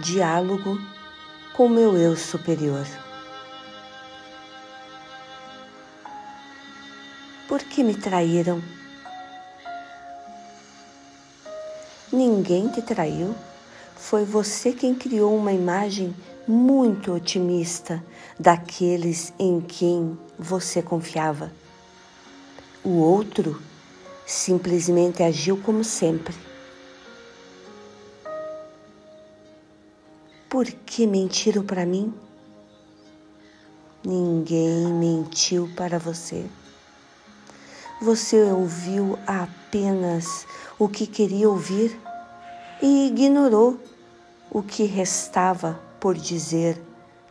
diálogo com meu eu superior. Por que me traíram? Ninguém te traiu. Foi você quem criou uma imagem muito otimista daqueles em quem você confiava. O outro simplesmente agiu como sempre. Por que mentiram para mim? Ninguém mentiu para você. Você ouviu apenas o que queria ouvir e ignorou o que restava por dizer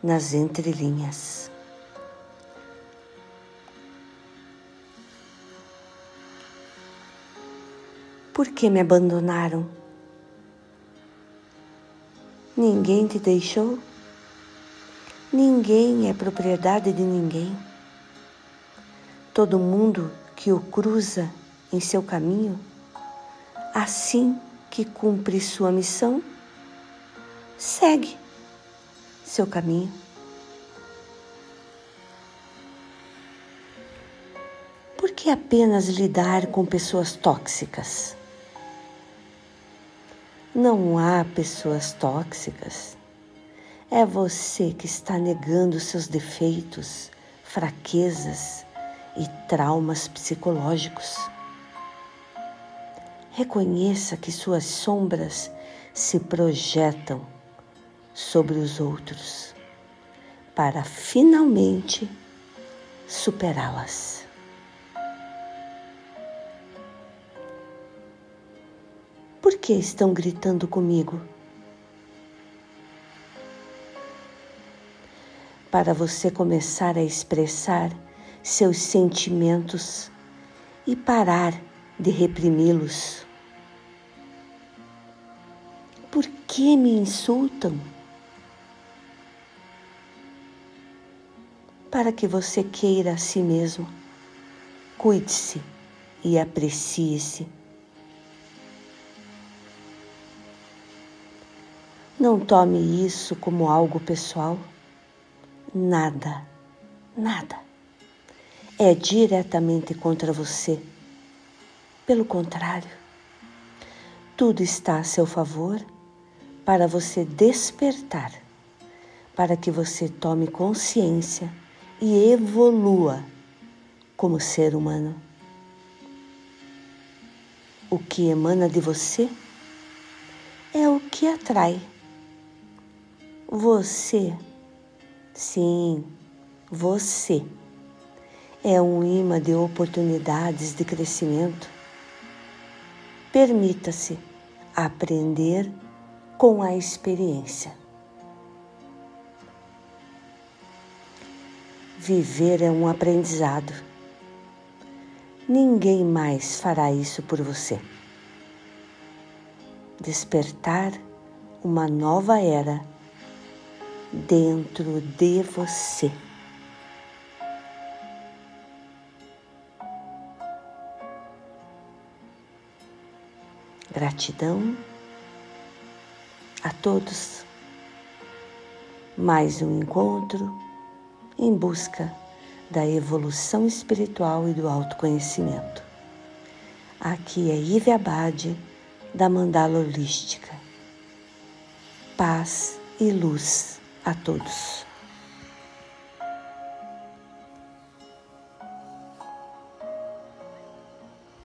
nas entrelinhas. Por que me abandonaram? Ninguém te deixou? Ninguém é propriedade de ninguém. Todo mundo que o cruza em seu caminho, assim que cumpre sua missão, segue seu caminho. Por que apenas lidar com pessoas tóxicas? Não há pessoas tóxicas. É você que está negando seus defeitos, fraquezas e traumas psicológicos. Reconheça que suas sombras se projetam sobre os outros para finalmente superá-las. Que estão gritando comigo? Para você começar a expressar seus sentimentos e parar de reprimi-los. Por que me insultam? Para que você queira a si mesmo, cuide-se e aprecie-se. Não tome isso como algo pessoal. Nada, nada é diretamente contra você. Pelo contrário, tudo está a seu favor para você despertar, para que você tome consciência e evolua como ser humano. O que emana de você é o que atrai. Você, sim, você é um imã de oportunidades de crescimento. Permita-se aprender com a experiência. Viver é um aprendizado. Ninguém mais fará isso por você. Despertar uma nova era dentro de você. Gratidão a todos. Mais um encontro em busca da evolução espiritual e do autoconhecimento. Aqui é Ive Abade, da Mandala Holística. Paz e luz a todos.